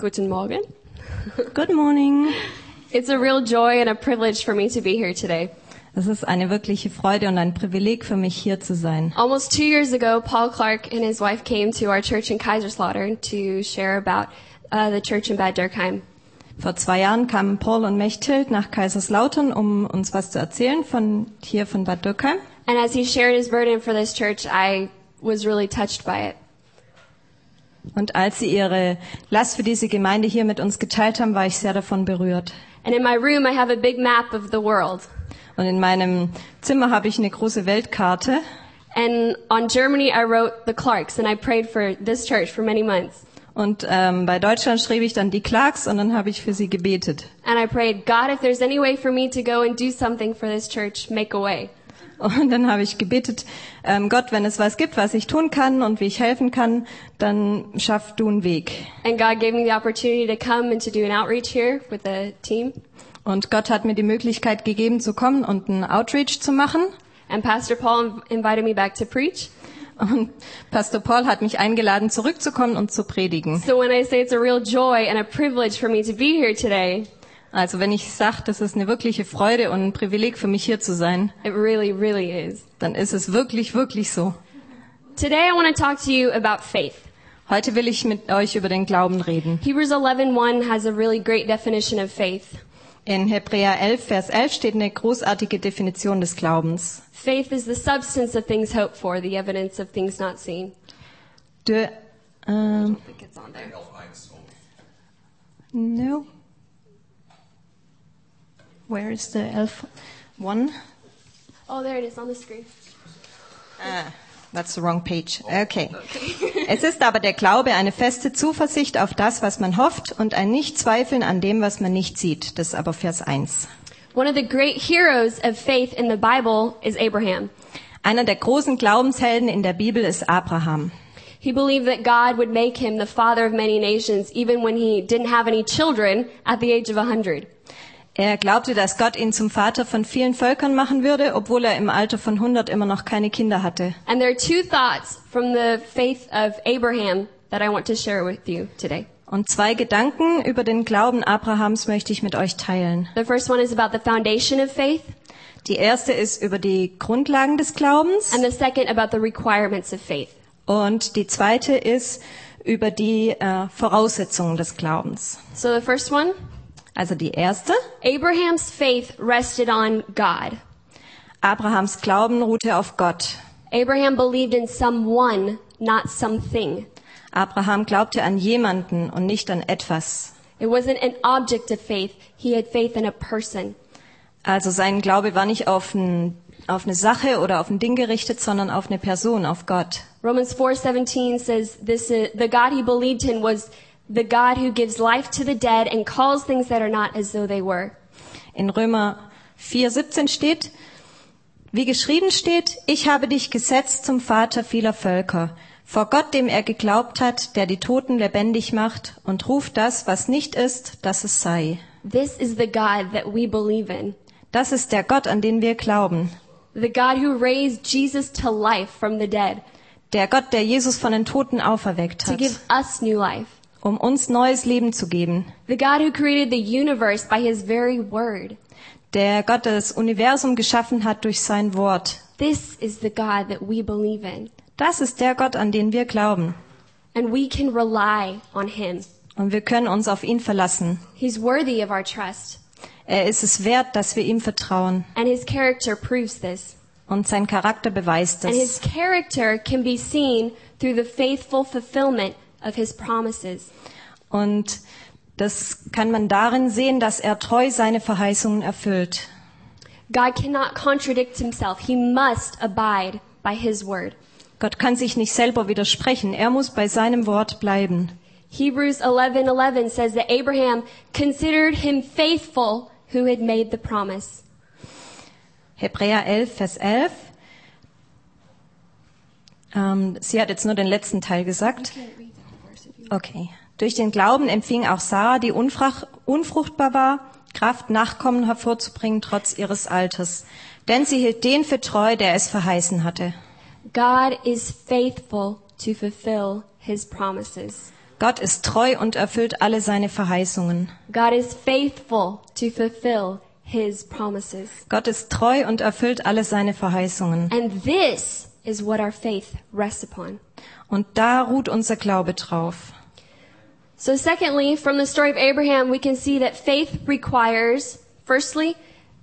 Guten Morgen. Good morning. It's a real joy and a privilege for me to be here today. Es ist eine wirkliche Freude und ein Privileg für mich hier zu sein. Almost two years ago, Paul Clark and his wife came to our church in Kaiserslautern to share about uh, the church in Bad Dürkheim. Vor zwei Jahren kamen Paul und Mechthild nach Kaiserslautern, um uns was zu erzählen von hier von Bad Dürkheim. And as he shared his burden for this church, I was really touched by it. Und als sie ihre Last für diese Gemeinde hier mit uns geteilt haben, war ich sehr davon berührt. And in my room, I have a big map of the world. Und in meinem Zimmer habe ich eine große Weltkarte. And on Germany, I wrote the Clarks, and I prayed for this church for many months. Und ähm, bei Deutschland schrieb ich dann die Clarks und dann habe ich für sie gebetet. And I prayed, God, if there's any way for me to go and do something for this church, make a way. Und dann habe ich gebetet, ähm, Gott, wenn es was gibt, was ich tun kann und wie ich helfen kann, dann schaff du einen Weg. And God gave me the opportunity to come and to do an outreach here with the team. Und Gott hat mir die Möglichkeit gegeben, zu kommen und einen Outreach zu machen. And Pastor Paul invited me back to preach. Und Pastor Paul hat mich eingeladen, zurückzukommen und zu predigen. So when I say it's a real joy and a privilege for me to be here today, Also wenn ich sage, das ist eine wirkliche Freude und ein Privileg für mich hier zu sein, it really, really is. dann ist es wirklich, wirklich so. Today I want to talk to you about faith. Heute will ich mit euch über den Glauben reden. Hebrews 11:1 has a really great definition of faith. In Hebräer 11, Vers 11 steht eine großartige Definition des Glaubens. Faith is the substance of things hoped for, the evidence of things not seen. De, ähm, I think it's on there. no. Where is the elf one? Oh, there it is on the screen. Ah, that's the wrong page. Okay. Es ist aber der Glaube eine feste Zuversicht auf das, was man hofft und ein Nichtzweifeln an dem, was man nicht sieht. Das ist aber Vers 1. One of the great heroes of faith in the Bible is Abraham. Einer der großen Glaubenshelden in der Bibel ist Abraham. He believed that God would make him the father of many nations even when he didn't have any children at the age of 100. Er glaubte, dass Gott ihn zum Vater von vielen Völkern machen würde, obwohl er im Alter von 100 immer noch keine Kinder hatte. And there are two thoughts from the faith of Abraham that I want to share with you today. Und zwei Gedanken über den Glauben Abrahams möchte ich mit euch teilen. The first one is about the foundation of faith, Die erste ist über die Grundlagen des Glaubens and the second about the requirements of faith. und die zweite ist über die äh, Voraussetzungen des Glaubens. So the first one, Also die erste, Abraham's faith rested on God. Abrahams Glauben ruhte auf Gott. Abraham believed in someone, not something. Abraham glaubte an jemanden und nicht an etwas. It wasn't an object of faith. He had faith in a person. Also sein Glaube war nicht auf, ein, auf eine Sache oder auf ein Ding gerichtet, sondern auf eine Person, auf Gott. Romans 4:17 says this is, the God he believed in was the God who gives life to the dead and calls things that are not as though they were. In Römer 4,17 steht, wie geschrieben steht, ich habe dich gesetzt zum Vater vieler Völker, vor Gott, dem er geglaubt hat, der die Toten lebendig macht und ruft das, was nicht ist, dass es sei. This is the God that we believe in. Das ist der Gott, an den wir glauben. The God who raised Jesus to life from the dead Der Gott, der Jesus von den Toten auferweckt to hat, give us new life. Um uns neues Leben zu geben. The God who created the universe by his very word. Der Gott, der das Universum geschaffen hat durch sein Wort. This is the God that we believe in. Das ist der Gott, an den wir glauben. And we can rely on him. Und wir können uns auf ihn verlassen. He's worthy of our trust. Er ist es wert, dass wir ihm vertrauen. And his character proves this. Und sein Charakter beweist And his es. character can be seen through the faithful fulfillment of his promises. Und das kann man darin sehen, dass er treu seine Verheißungen erfüllt. God cannot contradict himself. He must abide by his word. Gott kann sich nicht selber widersprechen. Er muss bei seinem Wort bleiben. Hebrews 11:11 says that Abraham considered him faithful who had made the promise. Hebräer 11, Vers 11. Ähm, sie hat jetzt nur den letzten Teil gesagt. Okay. Durch den Glauben empfing auch Sarah, die unfruchtbar war, Kraft, Nachkommen hervorzubringen, trotz ihres Alters. Denn sie hielt den für treu, der es verheißen hatte. God is faithful to fulfill his promises. Gott ist treu und erfüllt alle seine Verheißungen. God is faithful to fulfill his promises. Gott ist treu und erfüllt alle seine Verheißungen. And this is what our faith rests upon. Und da ruht unser Glaube drauf. So secondly, from the story of Abraham, we can see that faith requires, firstly,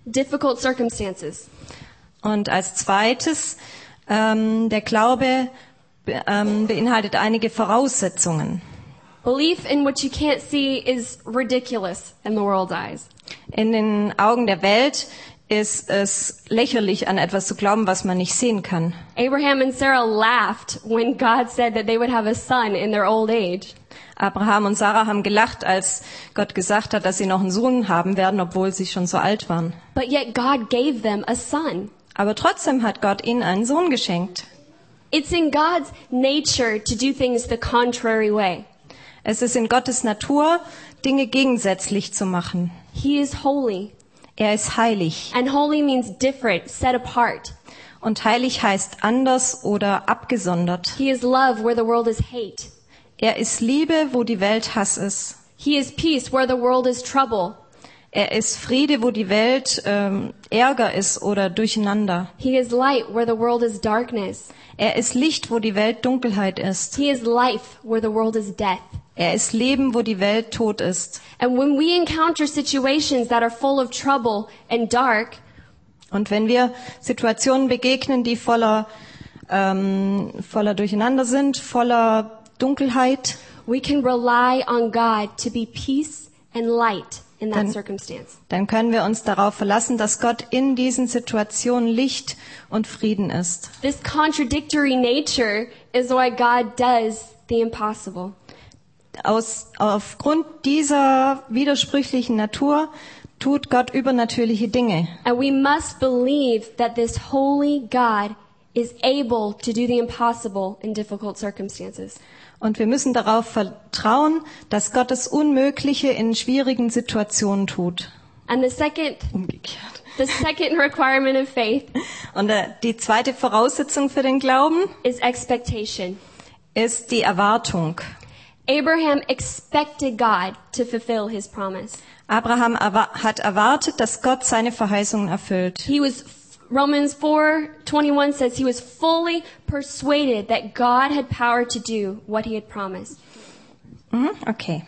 difficult circumstances. Und als zweites, ähm, der Glaube be ähm, beinhaltet einige Voraussetzungen. Belief in what you can't see is ridiculous in the world's eyes. In den Augen der Welt ist es lächerlich, an etwas zu glauben, was man nicht sehen kann. Abraham and Sarah laughed when God said that they would have a son in their old age. Abraham und Sarah haben gelacht, als Gott gesagt hat, dass sie noch einen Sohn haben werden, obwohl sie schon so alt waren. But yet God gave them a son. Aber trotzdem hat Gott ihnen einen Sohn geschenkt. It's in God's nature to do things the contrary way. Es ist in Gottes Natur, Dinge gegensätzlich zu machen. He is holy, Er ist heilig. and holy means different, set apart. Und heilig heißt anders oder abgesondert. He is love where the world is hate. Er ist Liebe, wo die Welt Hass ist. He is peace where the world is trouble. Er ist Friede, wo die Welt ähm, Ärger ist oder Durcheinander. He is light where the world is darkness. Er ist Licht, wo die Welt Dunkelheit ist. He is life where the world is death. Er ist Leben, wo die Welt tot ist. And when we encounter situations that are full of trouble and dark, Und wenn wir Situationen begegnen, die voller, ähm, voller Durcheinander sind, voller Dunkelheit, we can rely on God to be peace and light in that Dann- circumstance. dann können wir uns darauf verlassen, dass Gott in diesen Situationen Licht und Frieden ist. This contradictory nature is why God does the impossible. Aus, aufgrund dieser widersprüchlichen Natur tut Gott übernatürliche Dinge. And we must believe that this holy God is able to do the impossible in difficult circumstances. Und wir müssen darauf vertrauen, dass Gott das Unmögliche in schwierigen Situationen tut. And the second, Umgekehrt. the second requirement of faith Und äh, die zweite Voraussetzung für den Glauben is expectation. ist die Erwartung. Abraham expected God to fulfill his promise. Abraham hat erwartet, dass Gott seine Verheißungen erfüllt. He was Romans 4:21 says he was fully persuaded that God had power to do what he had promised. Mhm, okay.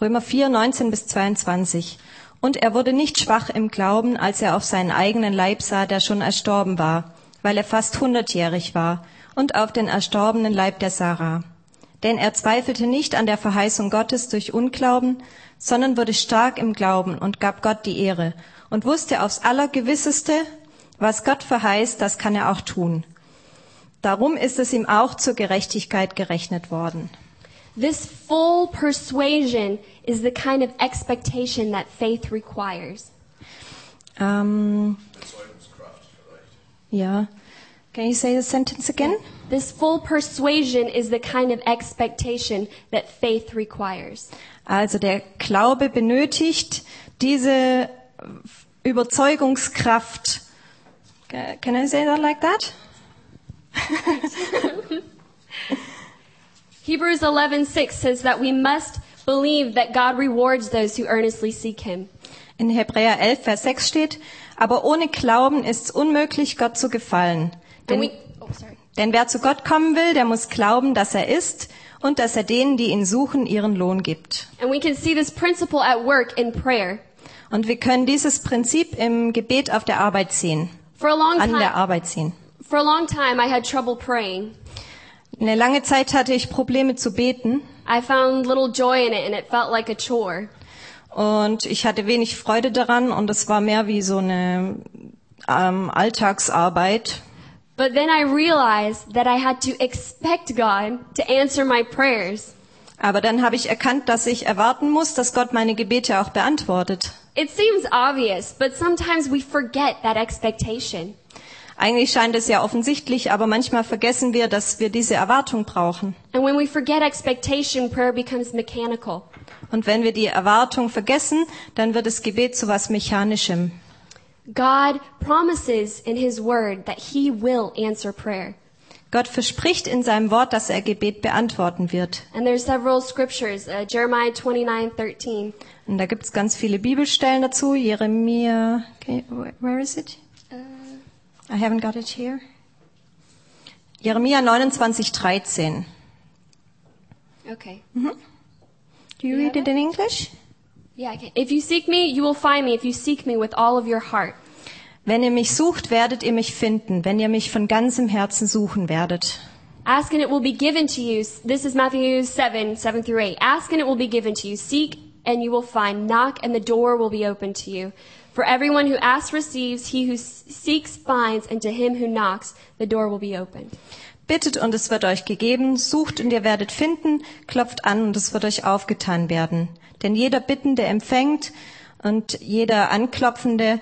Römer 4, 19 bis 22. Und er wurde nicht schwach im Glauben, als er auf seinen eigenen Leib sah, der schon erstorben war, weil er fast hundertjährig war, und auf den erstorbenen Leib der Sarah. Denn er zweifelte nicht an der Verheißung Gottes durch Unglauben, sondern wurde stark im Glauben und gab Gott die Ehre und wusste aufs Allergewisseste, was Gott verheißt, das kann er auch tun. Darum ist es ihm auch zur Gerechtigkeit gerechnet worden. This full persuasion is the kind of expectation that faith requires. Um, yeah. Can you say the sentence again? This full persuasion is the kind of expectation that faith requires. Also der Glaube benötigt diese Überzeugungskraft. Can I say that like that? Hebrews 11:6 says that we must believe that God rewards those who earnestly seek him. In Hebräer 11, Vers 6 steht, aber ohne Glauben ist es unmöglich, Gott zu gefallen. Denn, we Oh, denn wer zu Gott kommen will, der muss glauben, dass er ist und dass er denen, die ihn suchen, ihren Lohn gibt. And we can see this principle at work in prayer. Und wir können dieses Prinzip im Gebet auf der Arbeit sehen, an der Arbeit sehen. for a long time I had trouble praying. Eine lange Zeit hatte ich Probleme zu beten I found little joy in it and it felt like a chore. und ich hatte wenig Freude daran und es war mehr wie so eine ähm, Alltagsarbeit. But then I realized that I had to expect God to answer my prayers. Aber dann habe ich erkannt, dass ich erwarten muss, dass Gott meine Gebete auch beantwortet. It seems obvious, but sometimes we forget that expectation. Eigentlich scheint es ja offensichtlich, aber manchmal vergessen wir, dass wir diese Erwartung brauchen. And when we forget expectation, prayer becomes mechanical. Und wenn wir die Erwartung vergessen, dann wird das Gebet zu was Mechanischem. God promises in His Word that He will answer prayer. Gott verspricht in seinem Wort, dass er Gebet beantworten wird. And there's several scriptures, uh, Jeremiah 29:13. Und da gibt's ganz viele Bibelstellen dazu. Jeremia, okay, where- is it? I haven't got it here. Jeremia 29, 13. Okay. Do you read it in English? Yeah, I can. If you seek me, you will find me if you seek me with all of your heart. Wenn ihr mich sucht, werdet ihr mich finden, wenn ihr mich von ganzem Herzen suchen werdet. Ask and it will be given to you. This is Matthew 7, 7 through 8. Ask and it will be given to you. Seek and you will find. Knock and the door will be opened to you. For everyone who asks receives, he who seeks finds, and to him who knocks, the door will be opened. Bittet und es wird euch gegeben, sucht und ihr werdet finden, klopft an und es wird euch aufgetan werden. Denn jeder Bittende empfängt und jeder Anklopfende,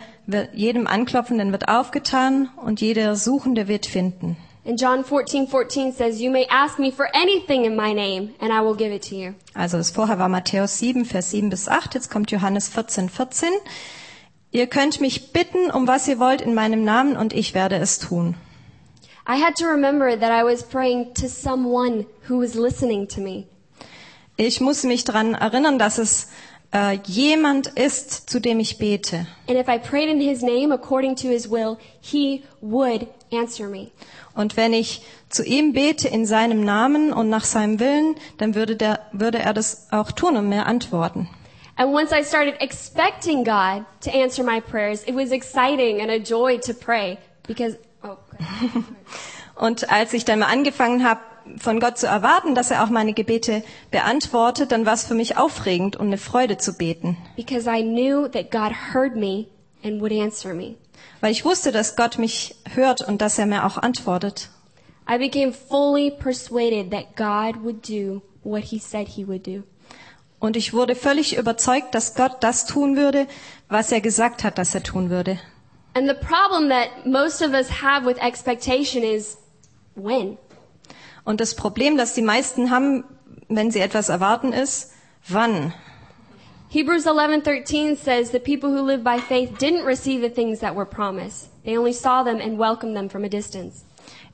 jedem Anklopfenden wird aufgetan und jeder Suchende wird finden. And John 14, 14 says, You may ask me for anything in my name, and I will give it to you. Also das vorher war Matthäus 7, Vers 7 bis 8, jetzt kommt Johannes 14, 14. Ihr könnt mich bitten, um was ihr wollt in meinem Namen und ich werde es tun. I had to remember that I was praying to someone who was listening to me. Ich muss mich daran erinnern, dass es äh, jemand ist, zu dem ich bete. And if I prayed in his name according to his will, he would answer me. Und wenn ich zu ihm bete in seinem Namen und nach seinem Willen, dann würde, der, würde er das auch tun und mir antworten. And once I started expecting God to answer my prayers, it was exciting and a joy to pray because, oh. Und als ich dann mal angefangen habe, von Gott zu erwarten, dass er auch meine Gebete beantwortet, dann war es für mich aufregend und eine Freude zu beten. because I knew that God heard me and would answer me. Weil ich wusste, dass Gott mich hört und dass er mir auch antwortet. I became fully persuaded that God would do what he said he would do. Und ich wurde völlig überzeugt, dass Gott das tun würde, was er gesagt hat, dass er tun würde. And the problem that most of us have with expectation is when? Und das Problem, das die meisten haben, wenn sie etwas erwarten, ist, wann? Hebrews 11:13 says the people who live by faith didn't receive the things that were promised. They only saw them and welcomed them from a distance.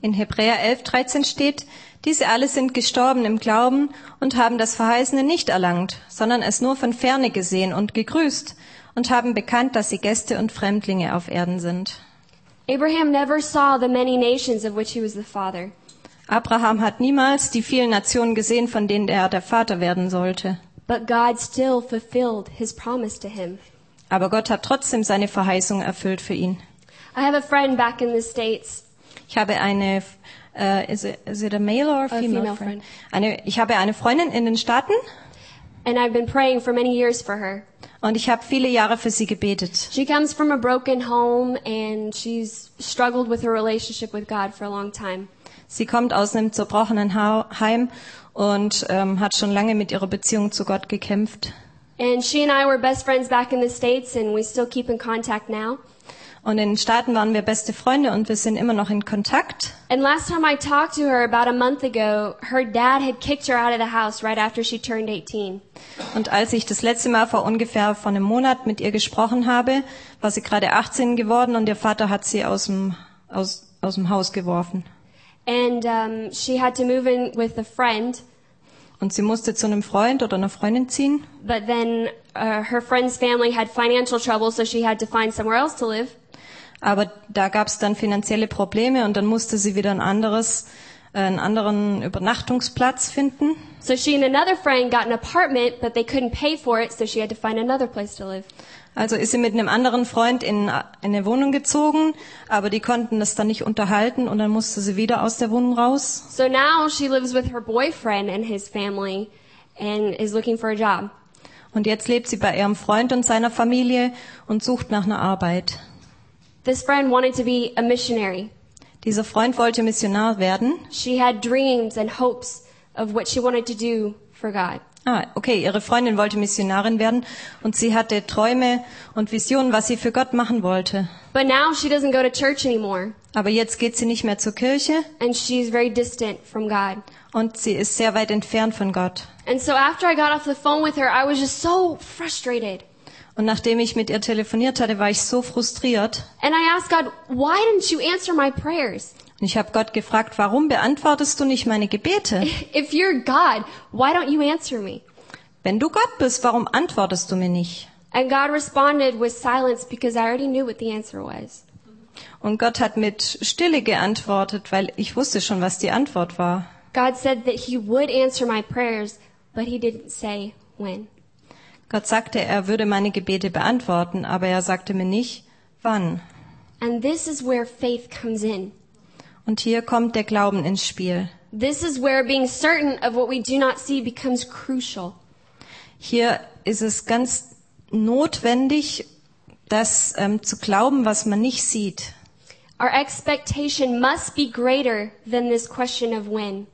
In Hebräer 11, 13 steht, diese alle sind gestorben im Glauben und haben das Verheißene nicht erlangt, sondern es nur von ferne gesehen und gegrüßt und haben bekannt, dass sie Gäste und Fremdlinge auf Erden sind. Abraham never saw the many nations of which he was the father. Abraham hat niemals die vielen Nationen gesehen, von denen er der Vater werden sollte. But God still fulfilled his promise to him. Aber Gott hat trotzdem seine Verheißung erfüllt für ihn. I have a friend back in the States. Ich habe eine, äh, is, it, is it a male or a female, female friend? friend. Eine, ich habe eine Freundin in den Staaten And I've been praying for many years for her. und ich habe viele Jahre für sie gebetet. She comes from a broken home and she's struggled with her relationship with God for a long time. Sie kommt aus einem zerbrochenen Ha- Heim und ähm, hat schon lange mit ihrer Beziehung zu Gott gekämpft. And she and I were best friends back in the States and we still keep in contact now. Und in den Staaten waren wir beste Freunde und wir sind immer noch in Kontakt. And last time I talked to her about a month ago, her dad had kicked her out of the house right after she turned 18. Und als ich das letzte Mal vor ungefähr vor einem Monat mit ihr gesprochen habe, war sie gerade 18 geworden und ihr Vater hat sie aus dem, aus, aus dem Haus geworfen. And um, she had to move in with a friend, Und sie musste zu einem Freund oder einer Freundin ziehen. but then uh, her friend's family had financial trouble, so she had to find somewhere else to live. Aber da gab es dann finanzielle Probleme und dann musste sie wieder ein anderes, äh, einen anderen Übernachtungsplatz finden. So she and another friend got an apartment, but they couldn't pay for it, so she had to find another place to live. Also ist sie mit einem anderen Freund in, in eine Wohnung gezogen, aber die konnten das dann nicht unterhalten und dann musste sie wieder aus der Wohnung raus. So now she lives with her boyfriend and his family and is looking for a job. Und jetzt lebt sie bei ihrem Freund und seiner Familie und sucht nach einer Arbeit. This friend wanted to be a missionary. Dieser Freund wollte Missionar werden. She had dreams and hopes of what she wanted to do for God. Ah, okay, ihre Freundin wollte Missionarin werden und sie hatte Träume und Visionen, was sie für Gott machen wollte. But now she doesn't go to church anymore, Aber jetzt geht sie nicht mehr zur Kirche and she's very distant from God. und sie ist sehr weit entfernt von Gott. And so after I got off the phone with her, I was just so frustrated. Und nachdem ich mit ihr telefoniert hatte, war ich so frustriert. And I asked God, why didn't you answer my prayers? Und ich habe Gott gefragt, warum beantwortest du nicht meine Gebete? If you're God, why don't you answer me? Wenn du Gott bist, warum antwortest du mir nicht? And God responded with silence because I already knew what the answer was. Und Gott hat mit Stille geantwortet, weil ich wusste schon, was die Antwort war. God said that He would answer my prayers, but He didn't say when. Gott sagte, er würde meine Gebete beantworten, aber er sagte mir nicht, wann. And this is where faith comes in. Und hier kommt der Glauben ins Spiel. This is where being certain of what we do not see becomes crucial. Hier ist es ganz notwendig, das ähm, zu glauben, was man nicht sieht. Our expectation must be greater than this question of when.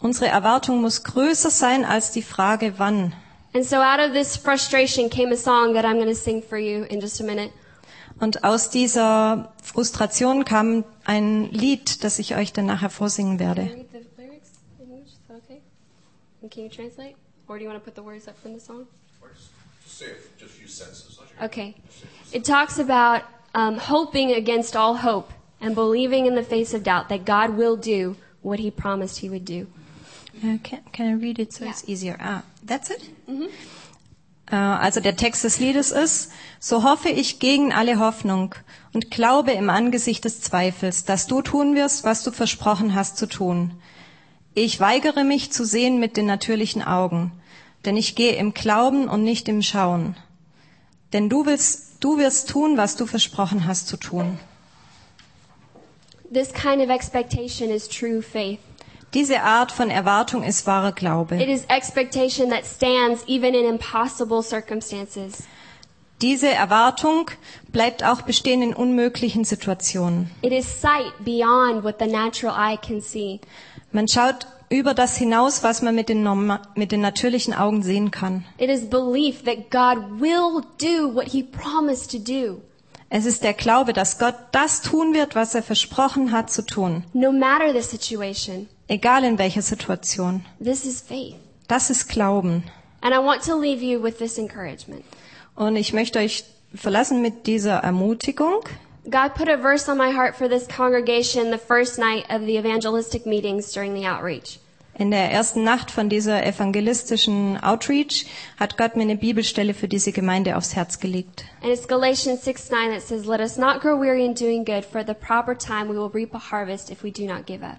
Unsere Erwartung muss größer sein als die Frage, wann. And so out of this frustration came a song that I'm going to sing for you in just a minute. Und aus dieser Frustration kam ein Lied, das ich euch dann nachher vorsingen werde. can you translate? Or do you want to put the words up from the song? Or just, just say it, just use sentences. Okay. It talks about um, hoping against all hope and believing in the face of doubt that God will do what he promised he would do. Uh, can, can I read it so Ja. it's easier? Ah, that's it? Äh, Also der Text des Liedes ist, so hoffe ich gegen alle Hoffnung und glaube im Angesicht des Zweifels, dass du tun wirst, was du versprochen hast zu tun. Ich weigere mich zu sehen mit den natürlichen Augen, denn ich gehe im Glauben und nicht im Schauen. Denn du willst, du wirst tun, was du versprochen hast zu tun. This kind of expectation is true faith. Diese Art von Erwartung ist wahrer It Glaube. is expectation that stands even in impossible circumstances. Diese Erwartung bleibt auch bestehen in unmöglichen Situationen. It is sight beyond what the natural eye can see. Man schaut über das hinaus, was man mit den, norma mit den natürlichen Augen sehen kann. It is belief that God will do what he promised to do, Es ist der Glaube, dass Gott das tun wird, was er versprochen hat zu tun, no matter the situation. Egal in welcher Situation. This is faith. Das ist Glauben. And I want to leave you with this encouragement. Und ich möchte euch verlassen mit dieser Ermutigung. God put a verse on my heart for this congregation the first night of the evangelistic meetings during the outreach. In der ersten Nacht von dieser evangelistischen Outreach hat Gott mir eine Bibelstelle für diese Gemeinde aufs Herz gelegt. And it's Galatians 6 9 that says, Let us not grow weary in doing good, for the proper time we will reap a harvest if we do not give up.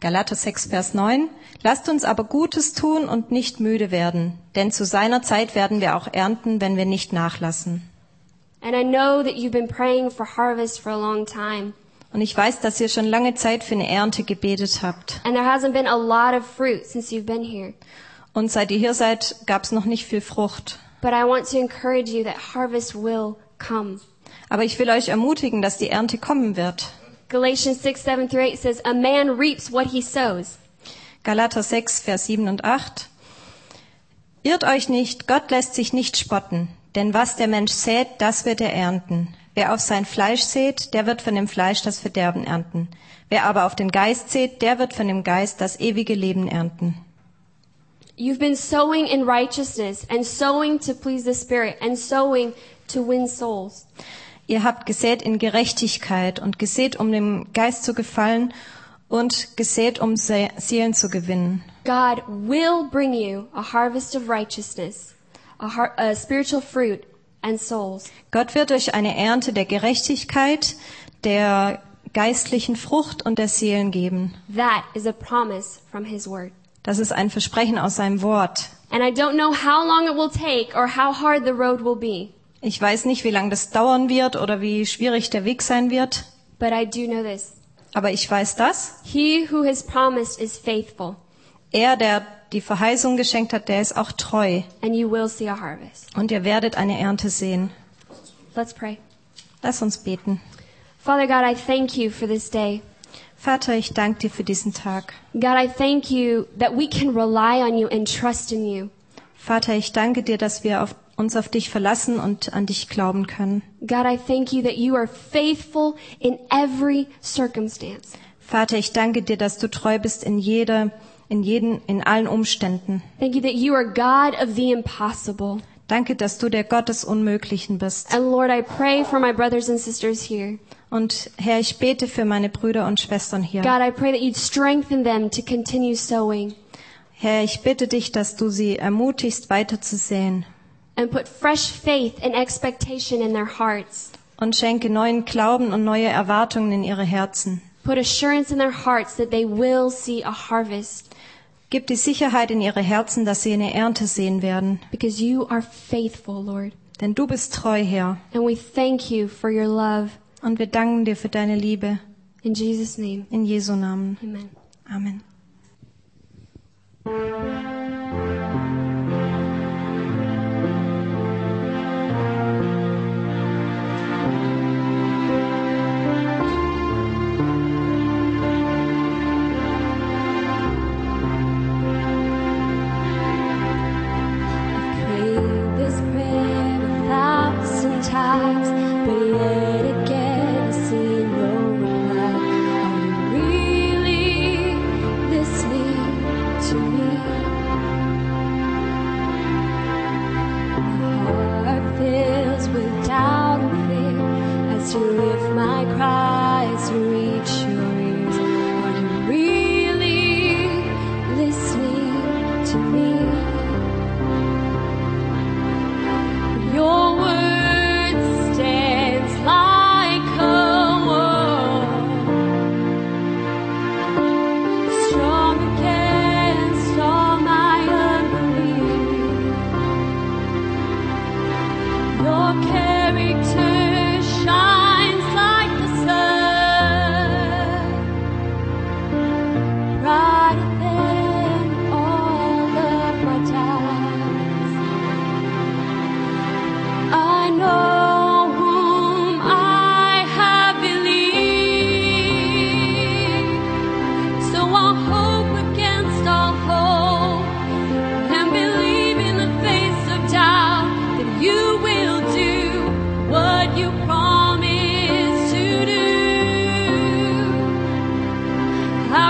Galater 6, Vers 9. Lasst uns aber Gutes tun und nicht müde werden, denn zu seiner Zeit werden wir auch ernten, wenn wir nicht nachlassen. Und ich weiß, dass ihr schon lange Zeit für eine Ernte gebetet habt. Und seit ihr hier seid, gab es noch nicht viel Frucht. But I want to encourage you that harvest will come. Aber ich will euch ermutigen, dass die Ernte kommen wird. Galatians 6 7 through 8 says, A man reaps what he sows. Galater 6, Vers 7 und 8. Irrt euch nicht, Gott lässt sich nicht spotten, denn was der Mensch sät, das wird er ernten. Wer auf sein Fleisch sät, der wird von dem Fleisch das Verderben ernten. Wer aber auf den Geist sät, der wird von dem Geist das ewige Leben ernten. You've been sowing in righteousness and sowing to please the Spirit and sowing to win souls. Ihr habt gesät in Gerechtigkeit und gesät, um dem Geist zu gefallen und gesät, um Se- Seelen zu gewinnen. God will bring you a harvest of righteousness, a, har- a spiritual fruit, and souls. Gott wird euch eine Ernte der Gerechtigkeit, der geistlichen Frucht und der Seelen geben. That is a promise from His Word. Das ist ein Versprechen aus seinem Wort. And I don't know how long it will take or how hard the road will be, Ich weiß nicht, wie lange das dauern wird oder wie schwierig der Weg sein wird, but I do know this. aber ich weiß das. He who has promised is faithful, Er, der die Verheißung geschenkt hat, der ist auch treu. and you will see a harvest. Und ihr werdet eine Ernte sehen. Let's pray. Lass uns beten. Father God, I thank you for this day. Vater, ich danke dir für diesen Tag. God, I thank you that we can rely on you and trust in you. Vater, ich danke dir, dass wir auf, uns auf dich verlassen und an dich glauben können. God, I thank you that you are faithful in every circumstance. Vater, ich danke dir, dass du treu bist in jeder, in jeden, in allen Umständen. Thank you that you are God of the impossible. Danke, dass du der Gott des Unmöglichen bist. And Lord, I pray for my brothers and sisters here. Und Herr, ich bete für meine Brüder und Schwestern hier. God, I pray that you'd strengthen them to continue sowing Herr, ich bitte dich, dass du sie ermutigst, weiter zu säen and put fresh faith and expectation in their hearts. und schenke neuen Glauben und neue Erwartungen in ihre Herzen. Put assurance in their hearts that they will see a harvest Gib die Sicherheit in ihre Herzen, dass sie eine Ernte sehen werden. because you are faithful, Lord. Denn du bist treu, Herr. And we thank you for your love. Und wir danken dir für deine Liebe. In Jesus' name, In Jesu Namen. amen. Amen.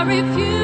refuse.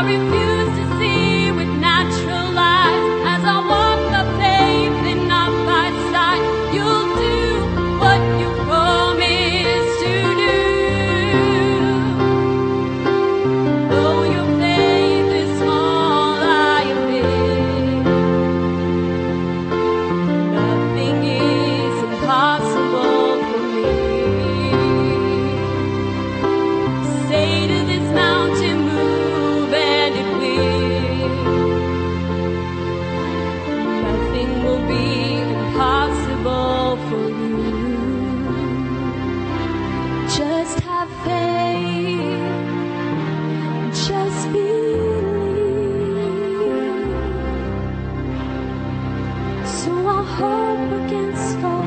I refuse hope against all.